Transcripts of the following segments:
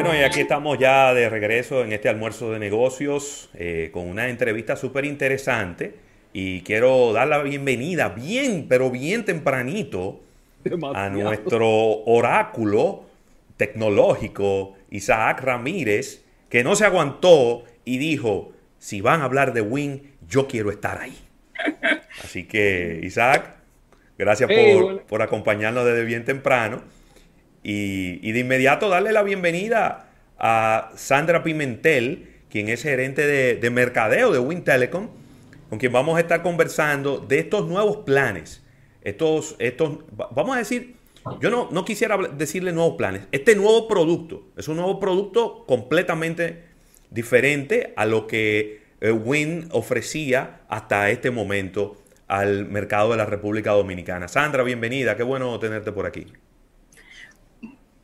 Bueno, y aquí estamos ya de regreso en este almuerzo de negocios eh, con una entrevista súper interesante. Y quiero dar la bienvenida bien, pero bien tempranito a nuestro oráculo tecnológico, Isaac Ramírez, que no se aguantó y dijo, si van a hablar de Win, yo quiero estar ahí. Así que, Isaac, gracias por, acompañarnos desde bien temprano. Y, de inmediato darle la bienvenida a Sandra Pimentel, quien es gerente de, mercadeo de Win Telecom, con quien vamos a estar conversando de estos nuevos planes. Estos, estos, vamos a decir, yo no, no quisiera decirle nuevos planes. Este nuevo producto es un nuevo producto completamente diferente a lo que eh, Win ofrecía hasta este momento al mercado de la República Dominicana. Sandra, bienvenida, qué bueno tenerte por aquí.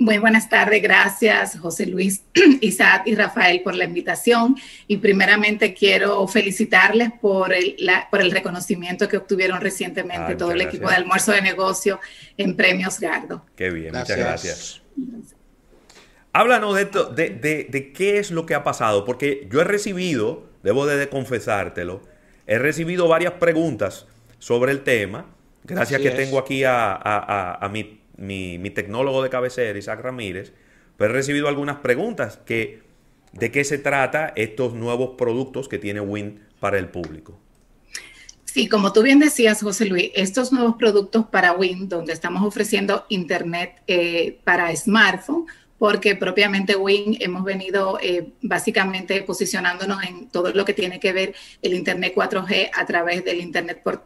Muy buenas tardes, gracias José Luis, Isaac y Rafael por la invitación y primeramente quiero felicitarles por el, por el reconocimiento que obtuvieron recientemente todo el equipo de almuerzo de negocio en Premios Gardo. Qué bien, muchas gracias. Háblanos de, esto, de, de, qué es lo que ha pasado, porque yo he recibido, debo de confesártelo, he recibido varias preguntas sobre el tema, gracias que tengo aquí a, a, a mi mi, tecnólogo de cabecera, Isaac Ramírez, pues he recibido algunas preguntas que, de qué se trata estos nuevos productos que tiene Win para el público. Sí, como tú bien decías, José Luis, estos nuevos productos para Win, donde estamos ofreciendo Internet eh, para smartphone, porque propiamente Win hemos venido eh, básicamente posicionándonos en todo lo que tiene que ver el Internet 4G a través del Internet por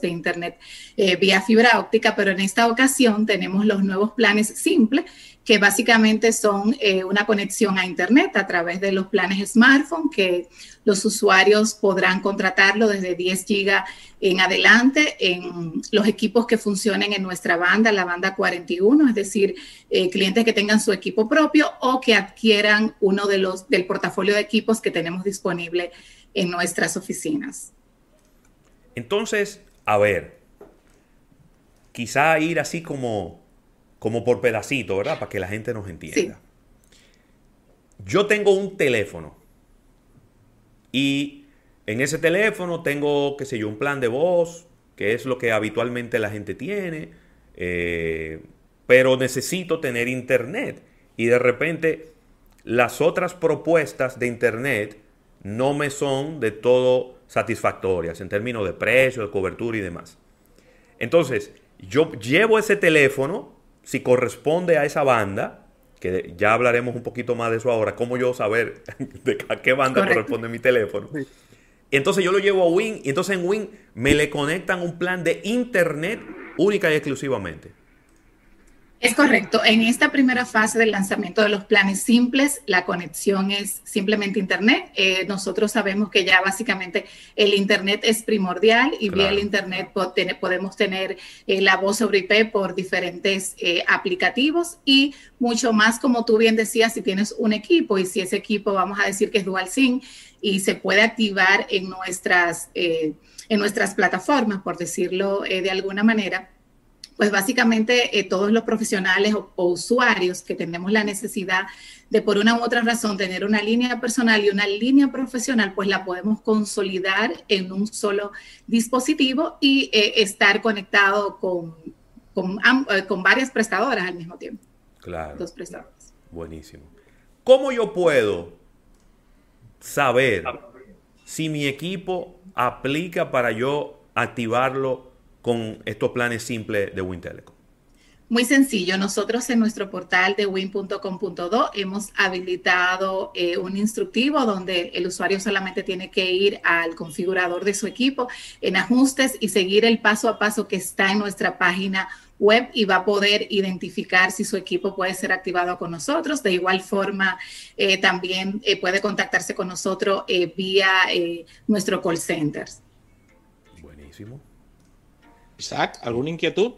de Internet eh, vía fibra óptica, pero en esta ocasión tenemos los nuevos planes simples, que básicamente son eh, una conexión a Internet a través de los planes smartphone, que los usuarios podrán contratarlo desde 10 GB en adelante en los equipos que funcionen en nuestra banda, la banda 41, es decir, eh, clientes que tengan su equipo propio o que adquieran uno de los del portafolio de equipos que tenemos disponible en nuestras oficinas. Entonces, a ver, quizá ir así como, como por pedacito, ¿verdad? Para que la gente nos entienda. Yo tengo un teléfono y en ese teléfono tengo, qué sé yo, un plan de voz, que es lo que habitualmente la gente tiene, eh, pero necesito tener internet. Y de repente las otras propuestas de internet no me son de todo satisfactorias en términos de precio, de cobertura y demás. Entonces, yo llevo ese teléfono, si corresponde a esa banda, que ya hablaremos un poquito más de eso ahora, cómo yo saber de a qué banda corresponde mi teléfono. Entonces yo lo llevo a Win y entonces en Win me le conectan un plan de internet única y exclusivamente. Es correcto. En esta primera fase del lanzamiento de los planes simples, la conexión es simplemente Internet. Eh, nosotros sabemos que ya básicamente el Internet es primordial y vía el Internet podemos tener eh, la voz sobre IP por diferentes eh, aplicativos y mucho más, como tú bien decías, si tienes un equipo y si ese equipo, vamos a decir que es dual SIM y se puede activar en nuestras, en nuestras plataformas, por decirlo de alguna manera pues básicamente eh, todos los profesionales o, usuarios que tenemos la necesidad de por una u otra razón tener una línea personal y una línea profesional, pues la podemos consolidar en un solo dispositivo y eh, estar conectado con, eh, con, varias prestadoras al mismo tiempo. Claro. Dos prestadoras. Buenísimo. ¿Cómo yo puedo saber si mi equipo aplica para yo activarlo con estos planes simples de WinTelecom? Muy sencillo, nosotros en nuestro portal de win.com.do hemos habilitado eh, un instructivo donde el usuario solamente tiene que ir al configurador de su equipo en ajustes y seguir el paso a paso que está en nuestra página web y va a poder identificar si su equipo puede ser activado con nosotros. De igual forma, eh, también eh, puede contactarse con nosotros vía nuestro call center. Buenísimo. Isaac, ¿alguna inquietud?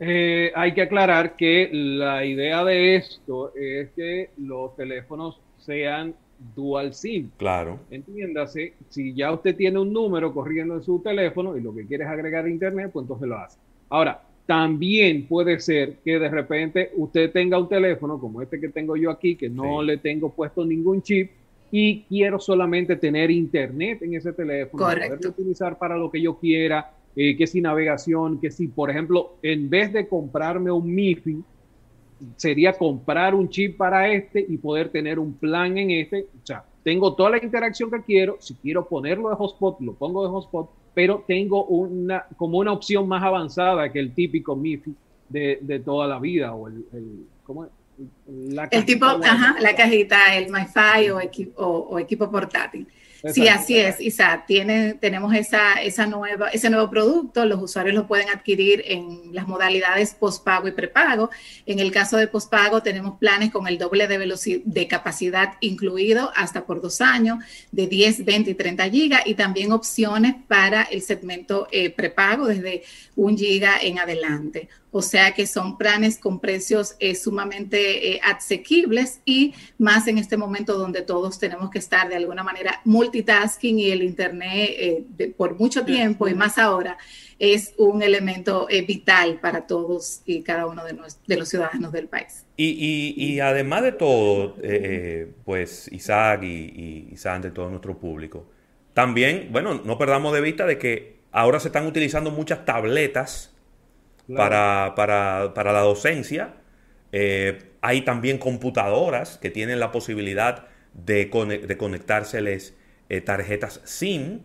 Eh, hay que aclarar que la idea de esto es que los teléfonos sean dual SIM. Claro. Entiéndase, si ya usted tiene un número corriendo en su teléfono y lo que quiere es agregar internet, pues entonces lo hace. Ahora, También puede ser que de repente usted tenga un teléfono como este que tengo yo aquí, que no le tengo puesto ningún chip y quiero solamente tener internet en ese teléfono, poderlo utilizar para lo que yo quiera, eh, que si navegación, que si, por ejemplo, en vez de comprarme un MIFI, sería comprar un chip para este y poder tener un plan en este. O sea, tengo toda la interacción que quiero. Si quiero ponerlo de hotspot, lo pongo de hotspot pero tengo una, como una opción más avanzada que el típico MIFI de, de toda la vida o el, el ¿cómo es? el tipo, ajá, la cajita, el MiFi o, equipo, o equipo portátil. Sí, así es, Isa. Tiene, tenemos esa, esa nueva, ese nuevo producto. Los usuarios lo pueden adquirir en las modalidades postpago y prepago. En el caso de postpago, tenemos planes con el doble de, velocidad, de capacidad incluido hasta por dos años, de 10, 20 y 30 gigas, y también opciones para el segmento eh, prepago desde un giga en adelante o sea que son planes con precios eh, sumamente eh, asequibles y más en este momento donde todos tenemos que estar de alguna manera multitasking y el Internet eh, por mucho tiempo y más ahora es un elemento vital para todos y cada uno de, los ciudadanos del país. Y, además de todo, pues Isaac y, y de todo nuestro público, también, bueno, no perdamos de vista de que ahora se están utilizando muchas tabletas para, para, la docencia. Eh, hay también computadoras que tienen la posibilidad de, de conectárseles eh, tarjetas SIM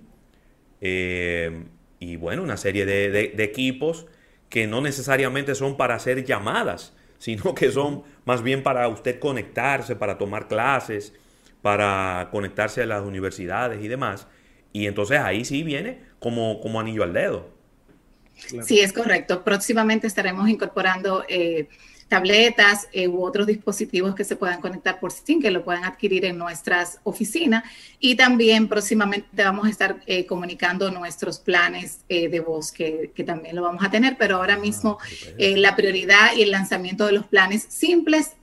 eh, y bueno, una serie de, equipos que no necesariamente son para hacer llamadas, sino que son más bien para usted conectarse, para tomar clases, para conectarse a las universidades y demás. Y entonces ahí sí viene como, como anillo al dedo. Sí, es correcto. Próximamente estaremos incorporando eh, tabletas eh, u otros dispositivos que se puedan conectar por SIM, que lo puedan adquirir en nuestras oficinas. Y también próximamente vamos a estar eh, comunicando nuestros planes de voz, que, también lo vamos a tener, pero ahora ah, mismo la prioridad y el lanzamiento de los planes simples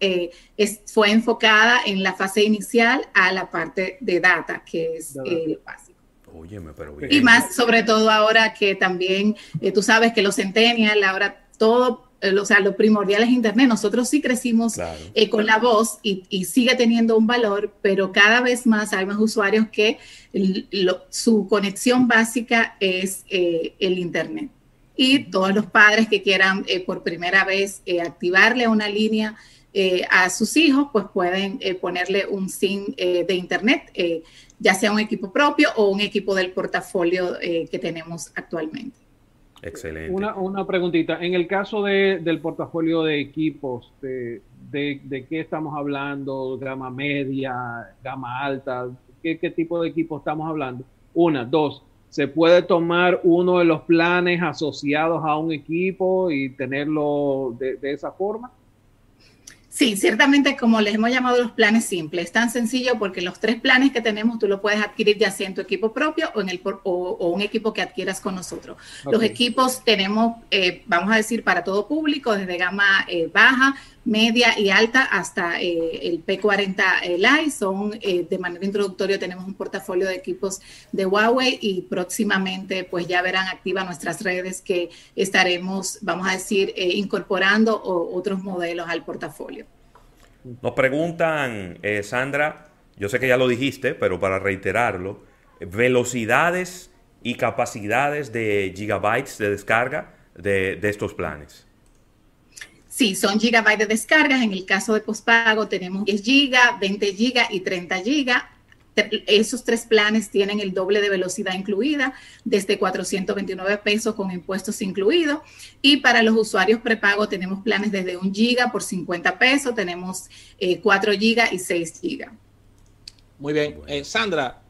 fue enfocada en la fase inicial a la parte de data, que es básico. Y más, sobre todo ahora que también eh, tú sabes que los centennials, ahora todo, eh, o sea, lo primordial es Internet. Nosotros sí crecimos eh, con la voz y, sigue teniendo un valor, pero cada vez más hay más usuarios que su conexión básica es el Internet. Y todos los padres que quieran por primera vez activarle una línea a sus hijos, pues pueden ponerle un SIM de Internet ya sea un equipo propio o un equipo del portafolio eh, que tenemos actualmente. Excelente. Una, una preguntita. En el caso de, del portafolio de equipos, de, de, qué estamos hablando? ¿Gama media? ¿Gama alta? ¿Qué, ¿Qué tipo de equipo estamos hablando? Una. Dos. ¿Se puede tomar uno de los planes asociados a un equipo y tenerlo de, de esa forma? Sí, ciertamente como les hemos llamado los planes simples, es tan sencillo porque los tres planes que tenemos tú lo puedes adquirir ya sea en tu equipo propio o en el o, un equipo que adquieras con nosotros. Los equipos tenemos, eh, vamos a decir, para todo público, desde gama eh, baja, media y alta hasta eh, el P40 Lite. Son de manera introductoria tenemos un portafolio de equipos de Huawei y próximamente pues ya verán activa nuestras redes que estaremos, vamos a decir, incorporando otros modelos al portafolio. Nos preguntan, eh, Sandra, yo sé que ya lo dijiste, pero para reiterarlo, velocidades y capacidades de gigabytes de descarga de, estos planes. Sí, son gigabytes de descargas. En el caso de postpago tenemos 10 gigas, 20 gigas y 30 gigas esos tres planes tienen el doble de velocidad incluida, desde 429 pesos con impuestos incluidos. Y para los usuarios prepago tenemos planes desde 1 giga por 50 pesos, tenemos 4 eh, gigas y 6 gigas. Muy bien. Eh, Sandra,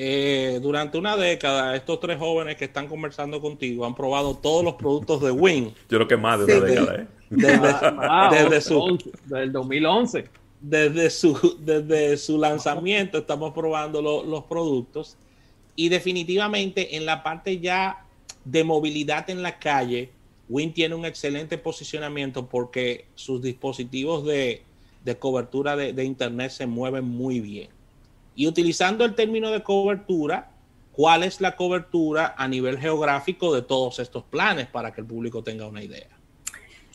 eh, durante una década, estos tres jóvenes que están conversando contigo han probado todos los productos de Win. Yo creo que más de una década, ¿eh? Desde, ah, desde su, del 2011 desde su, desde su lanzamiento estamos probando los productos y definitivamente en la parte ya de movilidad en la calle, Win tiene un excelente posicionamiento porque sus dispositivos de, cobertura de, Internet se mueven muy bien. Y utilizando el término de cobertura, cuál es la cobertura a nivel geográfico de todos estos planes para que el público tenga una idea.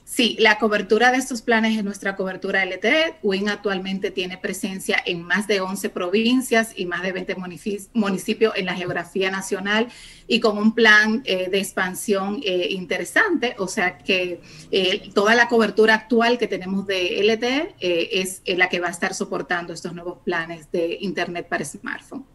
Sí, la cobertura de estos planes es nuestra cobertura LTE. WIN actualmente tiene presencia en más de 11 provincias y más de 20 municipios en la geografía nacional y con un plan eh, de expansión eh, interesante. O sea que eh, toda la cobertura actual que tenemos de LTE es la que va a estar soportando estos nuevos planes de Internet para smartphone.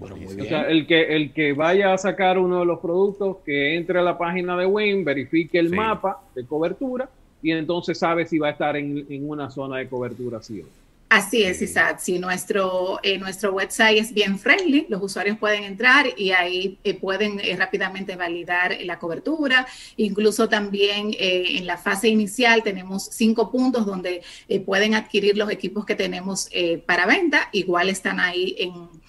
Bueno, o sea, el que, el que vaya a sacar uno de los productos, que entre a la página de WIN, verifique el mapa de cobertura y entonces sabe si va a estar en, una zona de cobertura sí o Así es, Isaac. Sí, nuestro, eh, nuestro website es bien friendly. Los usuarios pueden entrar y ahí eh, pueden eh, rápidamente validar la cobertura. Incluso también en la fase inicial tenemos cinco puntos donde pueden adquirir los equipos que tenemos para venta. Igual están ahí en,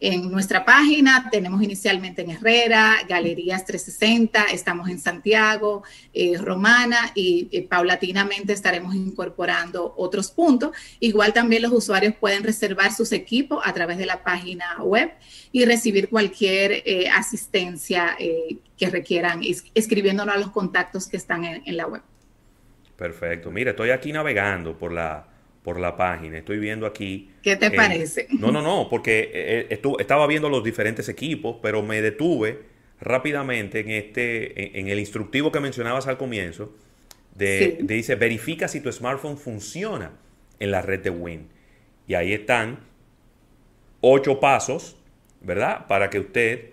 en nuestra página tenemos inicialmente en Herrera, Galerías 360, estamos en Santiago, eh, Romana y eh, paulatinamente estaremos incorporando otros puntos. Igual también los usuarios pueden reservar sus equipos a través de la página web y recibir cualquier eh, asistencia que requieran escribiéndonos a los contactos que están en la web. Perfecto. Mire, estoy aquí navegando por la por la página. Estoy viendo aquí. ¿Qué te parece? No, no, no, porque eh, estaba viendo los diferentes equipos, pero me detuve rápidamente en este, en, el instructivo que mencionabas al comienzo. De, dice, verifica si tu smartphone funciona en la red de Win. Y ahí están ocho pasos, ¿verdad? Para que usted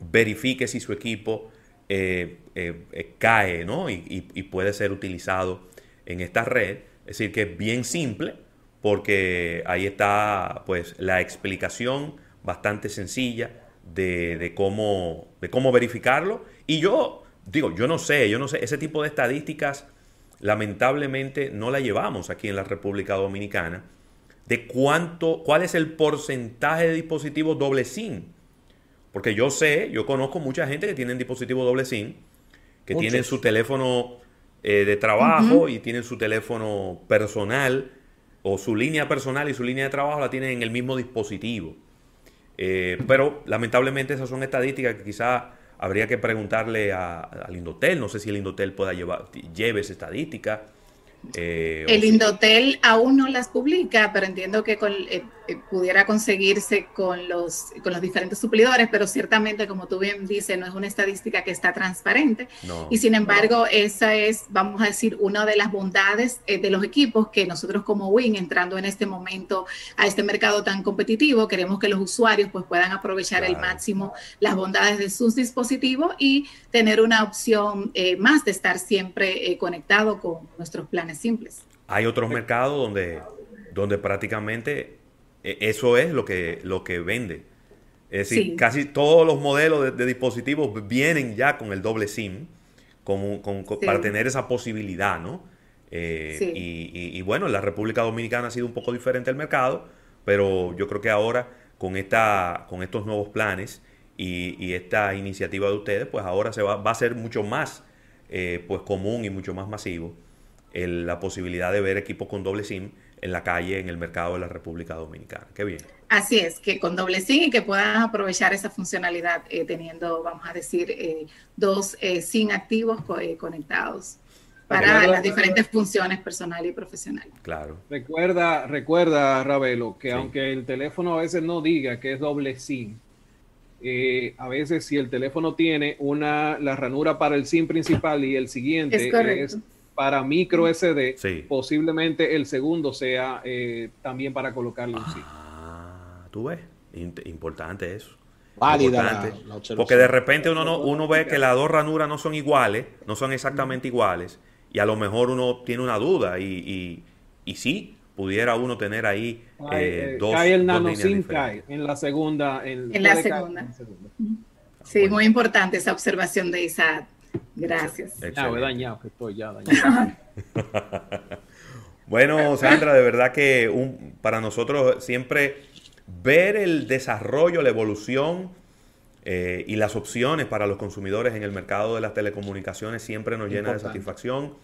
verifique si su equipo eh, eh, cae, ¿no? y puede ser utilizado en esta red. Es decir, que es bien simple porque ahí está pues la explicación bastante sencilla de, cómo, de cómo verificarlo. Y yo digo, yo no sé, yo no sé, ese tipo de estadísticas lamentablemente no la llevamos aquí en la República Dominicana de cuánto, cuál es el porcentaje de dispositivos doble SIM. Porque yo sé, yo conozco mucha gente que tienen dispositivos doble SIM, que tienen su teléfono eh, de trabajo y tienen su teléfono personal o su línea personal y su línea de trabajo la tienen en el mismo dispositivo. Eh, pero lamentablemente esas son estadísticas que quizá habría que preguntarle al Indotel. No sé si el Indotel pueda llevar, lleve esa estadística. Eh, el Indotel aún no las publica, pero entiendo que con, eh, pudiera conseguirse con los, con los diferentes suplidores, pero ciertamente, como tú bien dices, no es una estadística que está transparente. y sin embargo, esa es, vamos a decir, una de las bondades eh, de los equipos que nosotros como Win, entrando en este momento a este mercado tan competitivo, queremos que los usuarios pues, puedan aprovechar el máximo las bondades de sus dispositivos y tener una opción eh, más de estar siempre conectado con nuestros planes simples. Hay otros mercados donde, donde prácticamente e, eso es lo que, lo que vende. Es decir, casi todos los modelos de, dispositivos vienen ya con el doble SIM como, para tener esa posibilidad, ¿no? Eh, y, bueno, en la República Dominicana ha sido un poco diferente el mercado, pero yo creo que ahora con, esta, con estos nuevos planes y, esta iniciativa de ustedes, pues ahora se va, va a ser mucho más eh, pues común y mucho más masivo la posibilidad de ver equipos con doble SIM en la calle, en el mercado de la República Dominicana. Qué bien. Así es, que con doble SIM y que puedan aprovechar esa funcionalidad eh, teniendo, vamos a decir, eh, dos eh, SIM activos conectados para las diferentes funciones personal y profesional. Claro. Recuerda, recuerda, Ravelo, que aunque el teléfono a veces no diga que es doble SIM, a veces si el teléfono tiene una la ranura para el SIM principal y el siguiente es, para micro SD, posiblemente el segundo sea eh, también para colocarle un SIM. Ah, tú ves, importante eso. Válida. porque de repente uno, no, uno ve que las dos ranuras no son iguales, no son exactamente iguales, y a lo mejor uno tiene una duda, y, y, sí, pudiera uno tener ahí eh, eh, dos. Cae el nano SIM cae en la segunda. En, la segunda. Sí, muy importante esa observación de Isaac. Gracias. dañado, que estoy ya dañado. bueno, Sandra, de verdad que un, para nosotros siempre ver el desarrollo, la evolución eh, y las opciones para los consumidores en el mercado de las telecomunicaciones siempre nos llena de satisfacción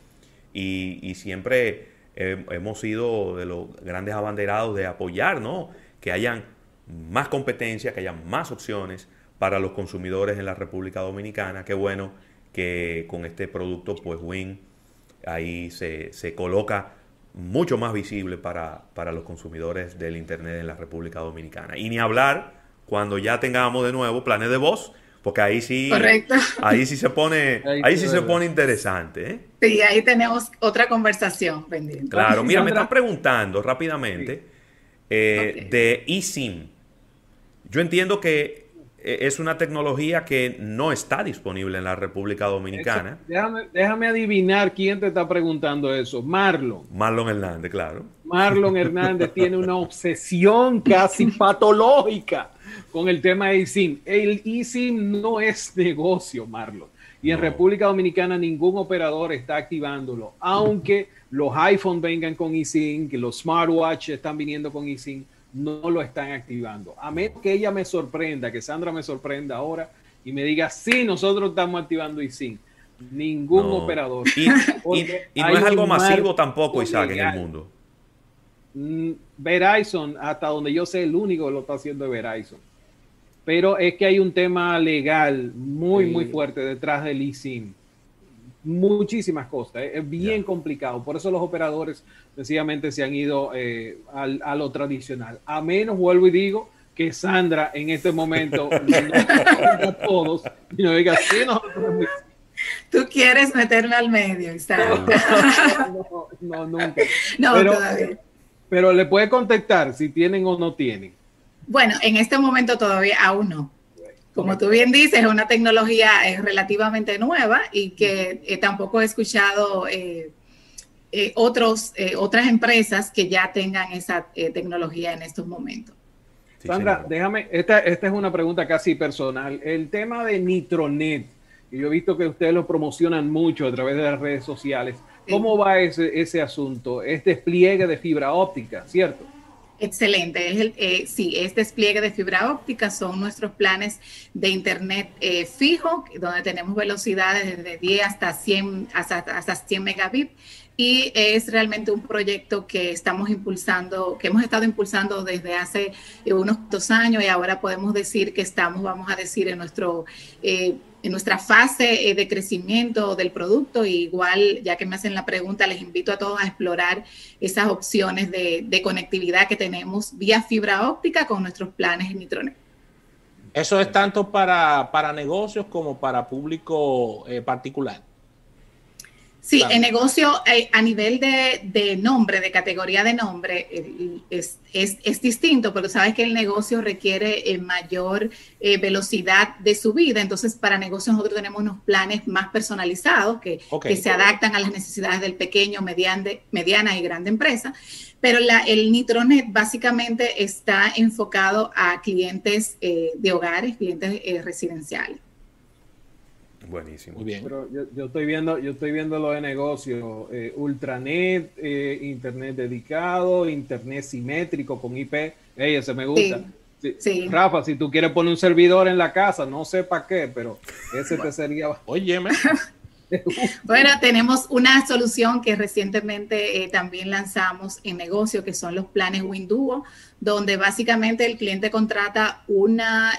y, siempre hemos sido de los grandes abanderados de apoyar, ¿no? Que hayan más competencia, que haya más opciones para los consumidores en la República Dominicana. Qué bueno que con este producto, pues Win ahí se, se coloca mucho más visible para, para, los consumidores del Internet en la República Dominicana. Y ni hablar cuando ya tengamos de nuevo planes de voz, porque ahí sí, ahí sí se pone, ahí, sí se pone interesante. ¿eh? Sí, ahí tenemos otra conversación pendiente. Claro, mira, me están preguntando rápidamente eh, de eSIM. Yo entiendo que es una tecnología que no está disponible en la República Dominicana. déjame, adivinar quién te está preguntando eso. Marlon. Marlon Hernández, claro. Marlon Hernández tiene una obsesión casi patológica con el tema de eSIM. El eSIM no es negocio, Marlon. Y en República Dominicana ningún operador está activándolo, aunque los iPhone vengan con eSIM, que los smartwatches están viniendo con eSIM no lo están activando. A menos que ella me sorprenda, que Sandra me sorprenda ahora y me diga, sí, nosotros estamos activando y Ningún operador. Y, no es algo masivo tampoco, Isaac, en el mundo. Mm, Verizon, hasta donde yo sé, el único que lo está haciendo es Verizon. Pero es que hay un tema legal muy, muy fuerte detrás del eSIM muchísimas cosas. Es bien complicado. Por eso los operadores sencillamente se han ido eh, al, a lo tradicional. A menos, vuelvo y digo, que Sandra en este momento a todos y nos diga, sí, nosotros Tú quieres meterme al medio, no, no, nunca. No, pero, todavía. Pero le puede contestar si tienen o no tienen. Bueno, en este momento todavía aún no como tú bien dices, es una tecnología relativamente nueva y que eh, tampoco he escuchado eh, eh, otros, otras empresas que ya tengan esa tecnología en estos momentos. Sandra, déjame, esta, esta es una pregunta casi personal. El tema de Nitronet, y yo he visto que ustedes lo promocionan mucho a través de las redes sociales. ¿Cómo va ese, ese asunto? Es despliegue de fibra óptica, ¿cierto? Excelente. El, eh, sí, es despliegue de fibra óptica, son nuestros planes de internet eh, fijo, donde tenemos velocidades desde 10 hasta 100, hasta, hasta 100 megabits. Y es realmente un proyecto que estamos impulsando, que hemos estado impulsando desde hace unos dos años y ahora podemos decir que estamos, vamos a decir, en nuestro eh, en nuestra fase eh, de crecimiento del producto. igual, ya que me hacen la pregunta, les invito a todos a explorar esas opciones de, conectividad que tenemos vía fibra óptica con nuestros planes en Nitronet. Eso es tanto para, para negocios como para público eh, particular. Sí, el negocio eh, a nivel de, nombre, de categoría de nombre, es, distinto, porque sabes que el negocio requiere eh, mayor eh, velocidad de subida. Entonces, para negocios nosotros tenemos unos planes más personalizados que, se adaptan a las necesidades del pequeño, mediana y grande empresa. Pero la, el Nitronet básicamente está enfocado a clientes de hogares, clientes residenciales. Buenísimo. Muy bien. Pero yo, estoy viendo, yo estoy viendo lo de negocio, eh, ultranet, eh, internet dedicado, internet simétrico con IP. Ey, ese me gusta. Sí. Rafa, si tú quieres poner un servidor en la casa, no sé para qué, pero ese te sería. Óyeme. bueno, tenemos una solución que recientemente eh, también lanzamos en negocio, que son los planes Winduo, donde básicamente el cliente contrata una,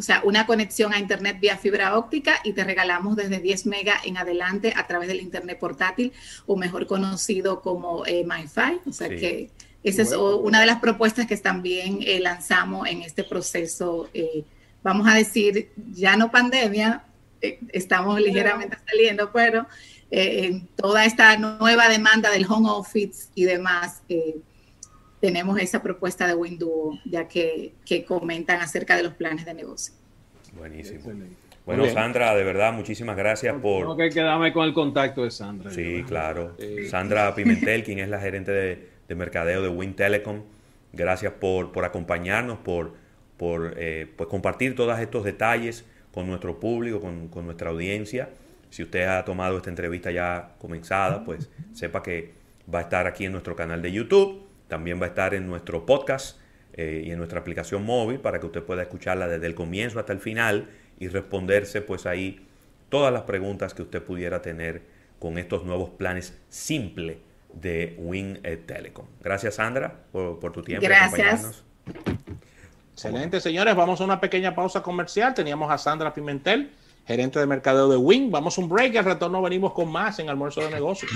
o sea, una conexión a Internet vía fibra óptica y te regalamos desde 10 megas en adelante a través del Internet portátil o mejor conocido como eh, MyFi. O sea que esa es una de las propuestas que también eh, lanzamos en este proceso. Eh, vamos a decir, ya no pandemia, estamos ligeramente saliendo, pero en toda esta nueva demanda del home office y demás, tenemos esa propuesta de Winduo, ya que, comentan acerca de los planes de negocio. Buenísimo. Bueno, Sandra, de verdad, muchísimas gracias por... Tengo que quedarme con el contacto de Sandra. Sí, claro. Sandra Pimentel, quien es la gerente de, mercadeo de Win Telecom. Gracias por, por acompañarnos, por, por eh, pues compartir todos estos detalles con nuestro público, con, con nuestra audiencia. Si usted ha tomado esta entrevista ya comenzada, pues sepa que va a estar aquí en nuestro canal de YouTube también va a estar en nuestro podcast eh, y en nuestra aplicación móvil para que usted pueda escucharla desde el comienzo hasta el final y responderse pues ahí todas las preguntas que usted pudiera tener con estos nuevos planes simples de Win Telecom. Gracias Sandra por, tu tiempo. Gracias. Excelente, señores. Vamos a una pequeña pausa comercial. Teníamos a Sandra Pimentel, gerente de mercadeo de Wing. Vamos a un break y al retorno venimos con más en Almuerzo de Negocios.